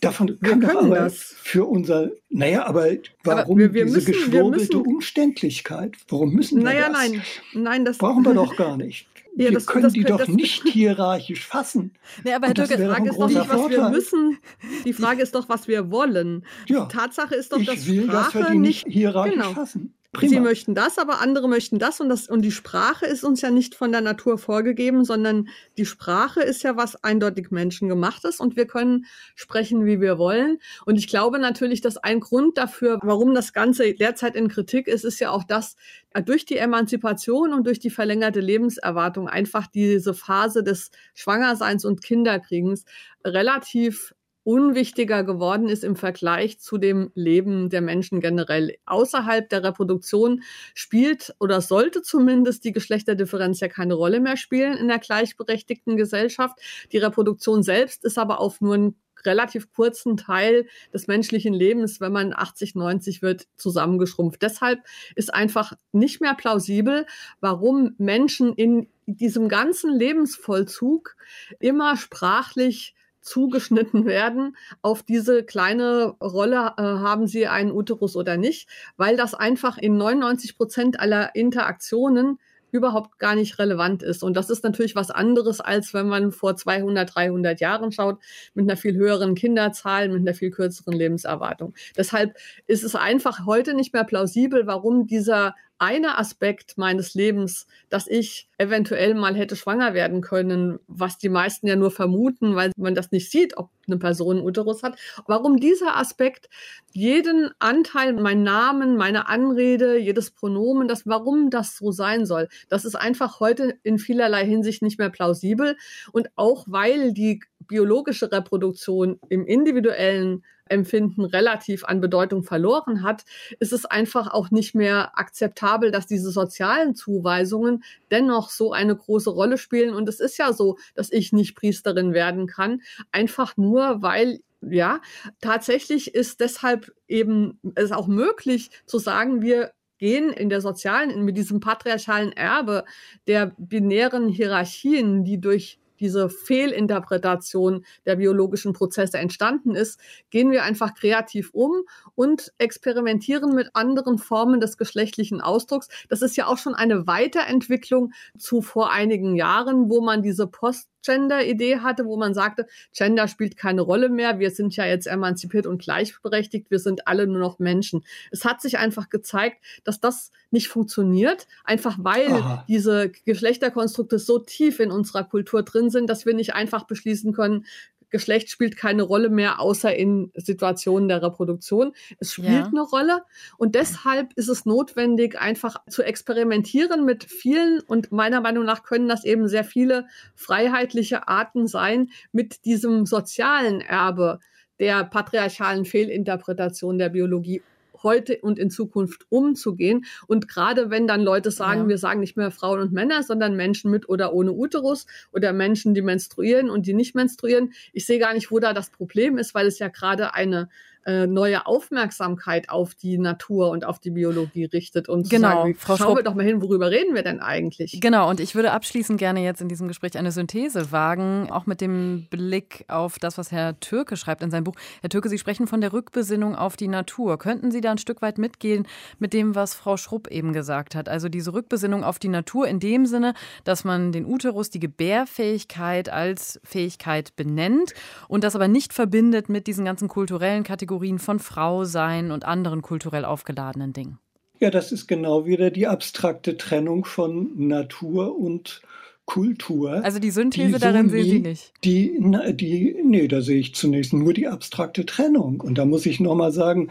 Davon wir kann aber das. für unser, naja, aber warum aber wir, wir diese müssen, geschwurbelte müssen, Umständlichkeit? Warum müssen wir naja, das? Nein, nein, das brauchen wir doch gar nicht. Ja, wir das, können das, die das, doch nicht hierarchisch fassen. Nee, aber Herr Dürke, die Frage ist doch nicht, was wir müssen. Die Frage ist doch, was wir wollen. Ja, die Tatsache ist doch, dass ich will, Sprache dass wir die nicht hierarchisch genau. fassen. Prima. Sie möchten das, aber andere möchten das und das und die Sprache ist uns ja nicht von der Natur vorgegeben, sondern die Sprache ist ja was eindeutig menschengemachtes und wir können sprechen, wie wir wollen. Und ich glaube natürlich, dass ein Grund dafür, warum das Ganze derzeit in Kritik ist, ist ja auch das, äh, durch die Emanzipation und durch die verlängerte Lebenserwartung einfach diese Phase des Schwangerseins und Kinderkriegens relativ unwichtiger geworden ist im Vergleich zu dem Leben der Menschen generell. Außerhalb der Reproduktion spielt oder sollte zumindest die Geschlechterdifferenz ja keine Rolle mehr spielen in der gleichberechtigten Gesellschaft. Die Reproduktion selbst ist aber auf nur einen relativ kurzen Teil des menschlichen Lebens, wenn man 80, 90 wird, zusammengeschrumpft. Deshalb ist einfach nicht mehr plausibel, warum Menschen in diesem ganzen Lebensvollzug immer sprachlich zugeschnitten werden auf diese kleine Rolle, äh, haben sie einen Uterus oder nicht, weil das einfach in 99 Prozent aller Interaktionen überhaupt gar nicht relevant ist. Und das ist natürlich was anderes, als wenn man vor 200, 300 Jahren schaut, mit einer viel höheren Kinderzahl, mit einer viel kürzeren Lebenserwartung. Deshalb ist es einfach heute nicht mehr plausibel, warum dieser eine Aspekt meines Lebens, dass ich eventuell mal hätte schwanger werden können, was die meisten ja nur vermuten, weil man das nicht sieht, ob eine Person einen Uterus hat. Warum dieser Aspekt jeden Anteil, mein Namen, meine Anrede, jedes Pronomen, das, warum das so sein soll, das ist einfach heute in vielerlei Hinsicht nicht mehr plausibel. Und auch weil die biologische Reproduktion im individuellen Empfinden relativ an Bedeutung verloren hat, ist es einfach auch nicht mehr akzeptabel, dass diese sozialen Zuweisungen dennoch so eine große Rolle spielen. Und es ist ja so, dass ich nicht Priesterin werden kann, einfach nur, weil ja, tatsächlich ist deshalb eben es auch möglich zu sagen, wir gehen in der sozialen, mit diesem patriarchalen Erbe der binären Hierarchien, die durch diese Fehlinterpretation der biologischen Prozesse entstanden ist, gehen wir einfach kreativ um und experimentieren mit anderen Formen des geschlechtlichen Ausdrucks. Das ist ja auch schon eine Weiterentwicklung zu vor einigen Jahren, wo man diese Post Gender-Idee hatte, wo man sagte, Gender spielt keine Rolle mehr, wir sind ja jetzt emanzipiert und gleichberechtigt, wir sind alle nur noch Menschen. Es hat sich einfach gezeigt, dass das nicht funktioniert, einfach weil Aha. diese Geschlechterkonstrukte so tief in unserer Kultur drin sind, dass wir nicht einfach beschließen können, Geschlecht spielt keine Rolle mehr, außer in Situationen der Reproduktion. Es spielt ja. eine Rolle und deshalb ist es notwendig, einfach zu experimentieren mit vielen und meiner Meinung nach können das eben sehr viele freiheitliche Arten sein, mit diesem sozialen Erbe der patriarchalen Fehlinterpretation der Biologie heute und in Zukunft umzugehen. Und gerade wenn dann Leute sagen, ja. wir sagen nicht mehr Frauen und Männer, sondern Menschen mit oder ohne Uterus oder Menschen, die menstruieren und die nicht menstruieren, ich sehe gar nicht, wo da das Problem ist, weil es ja gerade eine äh, neue Aufmerksamkeit auf die Natur und auf die Biologie richtet und genau, sagen, Frau schauen wir doch mal hin, worüber reden wir denn eigentlich? Genau, und ich würde abschließend gerne jetzt in diesem Gespräch eine Synthese wagen, auch mit dem Blick auf das, was Herr Türke schreibt in seinem Buch. Herr Türke, Sie sprechen von der Rückbesinnung auf die Natur. Könnten Sie da ein Stück weit mitgehen mit dem, was Frau Schrupp eben gesagt hat? Also diese Rückbesinnung auf die Natur in dem Sinne, dass man den Uterus, die Gebärfähigkeit als Fähigkeit benennt und das aber nicht verbindet mit diesen ganzen kulturellen Kategorien von Frau sein und anderen kulturell aufgeladenen Dingen. Ja, das ist genau wieder die abstrakte Trennung von Natur und Kultur. Also die Synthese die darin sehen Sie nicht? Die, die, nee, da sehe ich zunächst nur die abstrakte Trennung. Und da muss ich nochmal sagen,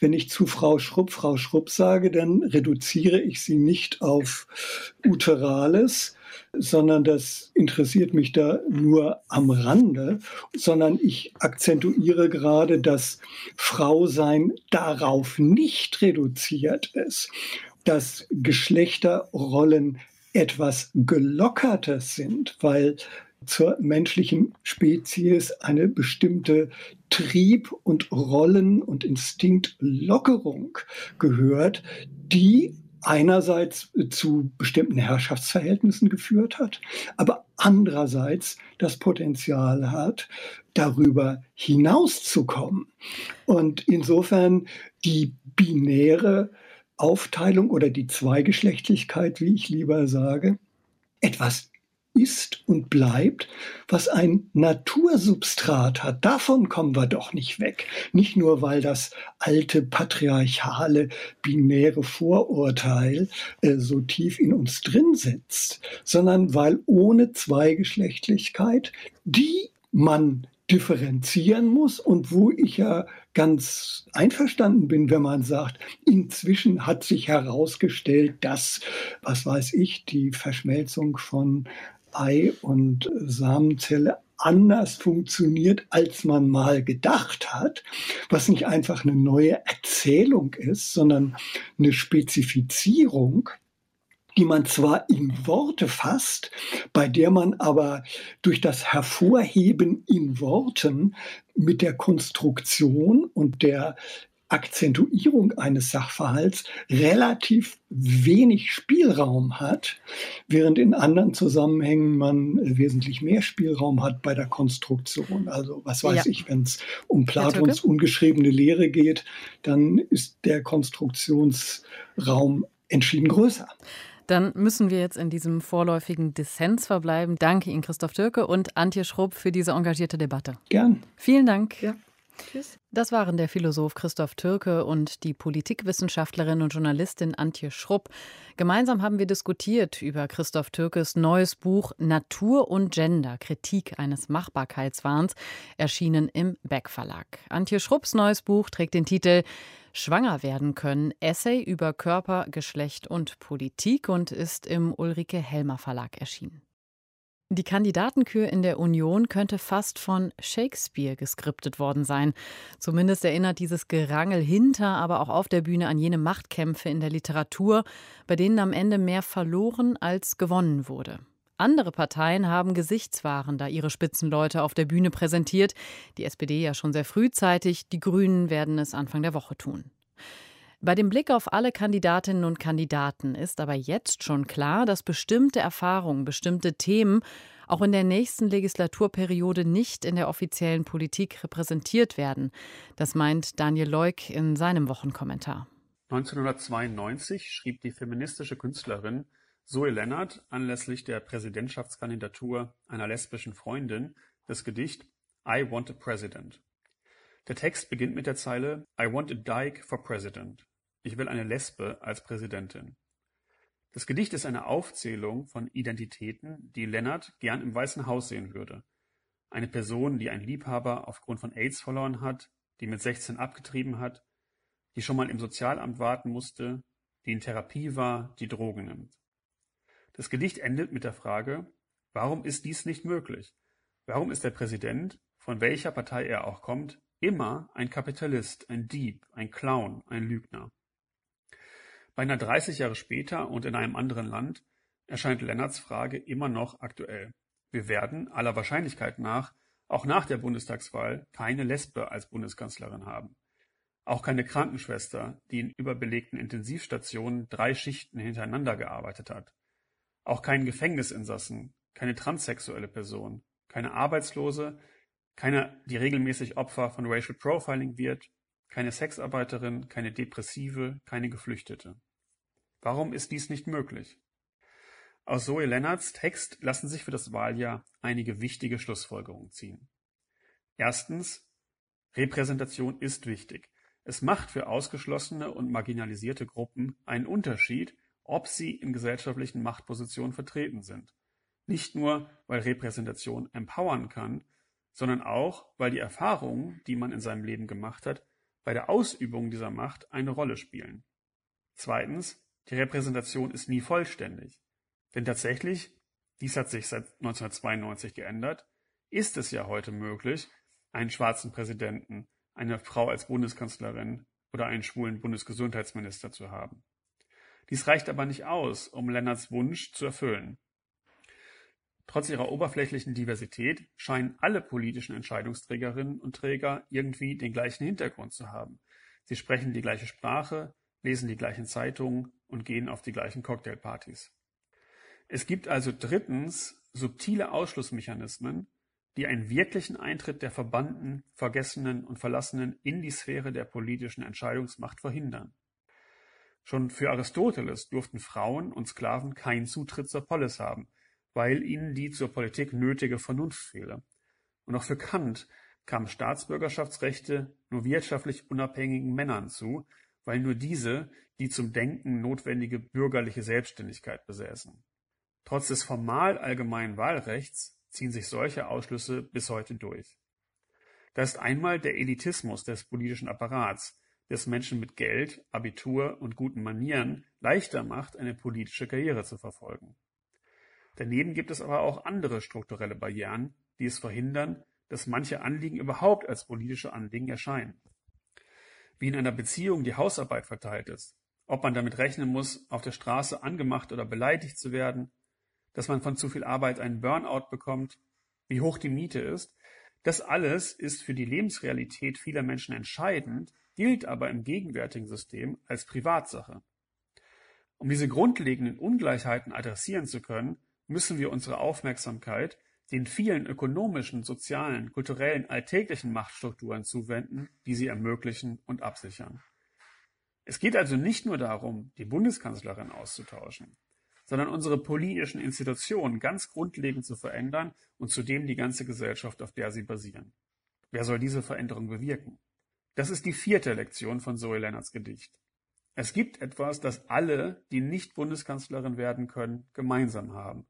wenn ich zu Frau Schrupp, Frau Schrupp sage, dann reduziere ich sie nicht auf Uterales, sondern das interessiert mich da nur am Rande, sondern ich akzentuiere gerade, dass Frausein darauf nicht reduziert ist, dass Geschlechterrollen etwas gelockertes sind, weil zur menschlichen Spezies eine bestimmte Trieb- und Rollen- und Instinktlockerung gehört, die einerseits zu bestimmten Herrschaftsverhältnissen geführt hat, aber andererseits das Potenzial hat, darüber hinauszukommen. Und insofern die binäre Aufteilung oder die Zweigeschlechtlichkeit, wie ich lieber sage, etwas ist und bleibt, was ein Natursubstrat hat. Davon kommen wir doch nicht weg. Nicht nur, weil das alte patriarchale binäre Vorurteil äh, so tief in uns drin sitzt, sondern weil ohne Zweigeschlechtlichkeit, die man differenzieren muss und wo ich ja ganz einverstanden bin, wenn man sagt, inzwischen hat sich herausgestellt, dass, was weiß ich, die Verschmelzung von Ei und Samenzelle anders funktioniert, als man mal gedacht hat, was nicht einfach eine neue Erzählung ist, sondern eine Spezifizierung die man zwar in Worte fasst, bei der man aber durch das Hervorheben in Worten mit der Konstruktion und der Akzentuierung eines Sachverhalts relativ wenig Spielraum hat, während in anderen Zusammenhängen man wesentlich mehr Spielraum hat bei der Konstruktion. Also was weiß ja. ich, wenn es um Platons ungeschriebene Lehre geht, dann ist der Konstruktionsraum entschieden größer. Dann müssen wir jetzt in diesem vorläufigen Dissens verbleiben. Danke Ihnen, Christoph Türke und Antje Schrupp, für diese engagierte Debatte. Gern. Vielen Dank. Ja. Tschüss. Das waren der Philosoph Christoph Türke und die Politikwissenschaftlerin und Journalistin Antje Schrupp. Gemeinsam haben wir diskutiert über Christoph Türkes neues Buch Natur und Gender, Kritik eines Machbarkeitswahns, erschienen im Beck Verlag. Antje Schrupps neues Buch trägt den Titel Schwanger werden können, Essay über Körper, Geschlecht und Politik und ist im Ulrike Helmer Verlag erschienen. Die Kandidatenkür in der Union könnte fast von Shakespeare geskriptet worden sein. Zumindest erinnert dieses Gerangel hinter, aber auch auf der Bühne an jene Machtkämpfe in der Literatur, bei denen am Ende mehr verloren als gewonnen wurde. Andere Parteien haben Gesichtswaren da ihre Spitzenleute auf der Bühne präsentiert. Die SPD ja schon sehr frühzeitig, die Grünen werden es Anfang der Woche tun. Bei dem Blick auf alle Kandidatinnen und Kandidaten ist aber jetzt schon klar, dass bestimmte Erfahrungen, bestimmte Themen auch in der nächsten Legislaturperiode nicht in der offiziellen Politik repräsentiert werden. Das meint Daniel Leuk in seinem Wochenkommentar. 1992 schrieb die feministische Künstlerin Zoe Lennart anlässlich der Präsidentschaftskandidatur einer lesbischen Freundin das Gedicht I Want a President. Der Text beginnt mit der Zeile I want a dyke for president. Ich will eine Lesbe als Präsidentin. Das Gedicht ist eine Aufzählung von Identitäten, die Lennart gern im Weißen Haus sehen würde. Eine Person, die einen Liebhaber aufgrund von AIDS verloren hat, die mit 16 abgetrieben hat, die schon mal im Sozialamt warten musste, die in Therapie war, die Drogen nimmt. Das Gedicht endet mit der Frage, warum ist dies nicht möglich? Warum ist der Präsident, von welcher Partei er auch kommt, immer ein Kapitalist, ein Dieb, ein Clown, ein Lügner? Beinahe 30 Jahre später und in einem anderen Land erscheint Lennarts Frage immer noch aktuell. Wir werden aller Wahrscheinlichkeit nach auch nach der Bundestagswahl keine Lesbe als Bundeskanzlerin haben. Auch keine Krankenschwester, die in überbelegten Intensivstationen drei Schichten hintereinander gearbeitet hat. Auch kein Gefängnisinsassen, keine transsexuelle Person, keine Arbeitslose, keine, die regelmäßig Opfer von Racial Profiling wird, keine Sexarbeiterin, keine Depressive, keine Geflüchtete. Warum ist dies nicht möglich? Aus Zoe Lennarts Text lassen sich für das Wahljahr einige wichtige Schlussfolgerungen ziehen. Erstens, Repräsentation ist wichtig. Es macht für ausgeschlossene und marginalisierte Gruppen einen Unterschied, ob sie in gesellschaftlichen Machtpositionen vertreten sind. Nicht nur, weil Repräsentation empowern kann, sondern auch, weil die Erfahrungen, die man in seinem Leben gemacht hat, bei der Ausübung dieser Macht eine Rolle spielen. Zweitens, die Repräsentation ist nie vollständig. Denn tatsächlich, dies hat sich seit 1992 geändert, ist es ja heute möglich, einen schwarzen Präsidenten, eine Frau als Bundeskanzlerin oder einen schwulen Bundesgesundheitsminister zu haben. Dies reicht aber nicht aus, um Lennarts Wunsch zu erfüllen. Trotz ihrer oberflächlichen Diversität scheinen alle politischen Entscheidungsträgerinnen und Träger irgendwie den gleichen Hintergrund zu haben. Sie sprechen die gleiche Sprache, lesen die gleichen Zeitungen und gehen auf die gleichen Cocktailpartys. Es gibt also drittens subtile Ausschlussmechanismen, die einen wirklichen Eintritt der Verbannten, Vergessenen und Verlassenen in die Sphäre der politischen Entscheidungsmacht verhindern. Schon für Aristoteles durften Frauen und Sklaven keinen Zutritt zur Polis haben, weil ihnen die zur Politik nötige Vernunft fehle. Und auch für Kant kamen Staatsbürgerschaftsrechte nur wirtschaftlich unabhängigen Männern zu, weil nur diese die zum Denken notwendige bürgerliche Selbstständigkeit besäßen. Trotz des formal allgemeinen Wahlrechts ziehen sich solche Ausschlüsse bis heute durch. Da ist einmal der Elitismus des politischen Apparats, der es Menschen mit Geld, Abitur und guten Manieren leichter macht, eine politische Karriere zu verfolgen. Daneben gibt es aber auch andere strukturelle Barrieren, die es verhindern, dass manche Anliegen überhaupt als politische Anliegen erscheinen. Wie in einer Beziehung die Hausarbeit verteilt ist, ob man damit rechnen muss, auf der Straße angemacht oder beleidigt zu werden, dass man von zu viel Arbeit einen Burnout bekommt, wie hoch die Miete ist, das alles ist für die Lebensrealität vieler Menschen entscheidend, gilt aber im gegenwärtigen System als Privatsache. Um diese grundlegenden Ungleichheiten adressieren zu können, müssen wir unsere Aufmerksamkeit den vielen ökonomischen, sozialen, kulturellen, alltäglichen Machtstrukturen zuwenden, die sie ermöglichen und absichern. Es geht also nicht nur darum, die Bundeskanzlerin auszutauschen sondern unsere politischen Institutionen ganz grundlegend zu verändern und zudem die ganze Gesellschaft, auf der sie basieren. Wer soll diese Veränderung bewirken? Das ist die vierte Lektion von Zoe Lennarts Gedicht. Es gibt etwas, das alle, die nicht Bundeskanzlerin werden können, gemeinsam haben.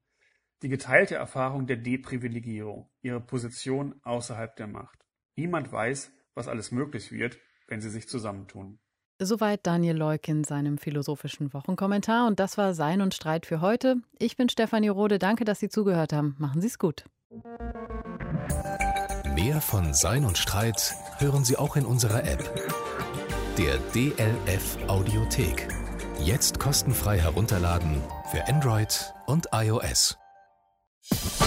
Die geteilte Erfahrung der Deprivilegierung, ihre Position außerhalb der Macht. Niemand weiß, was alles möglich wird, wenn sie sich zusammentun. Soweit Daniel Leuk in seinem philosophischen Wochenkommentar. Und das war Sein und Streit für heute. Ich bin Stefanie Rode. Danke, dass Sie zugehört haben. Machen Sie es gut. Mehr von Sein und Streit hören Sie auch in unserer App. Der DLF Audiothek. Jetzt kostenfrei herunterladen für Android und iOS. Thank you.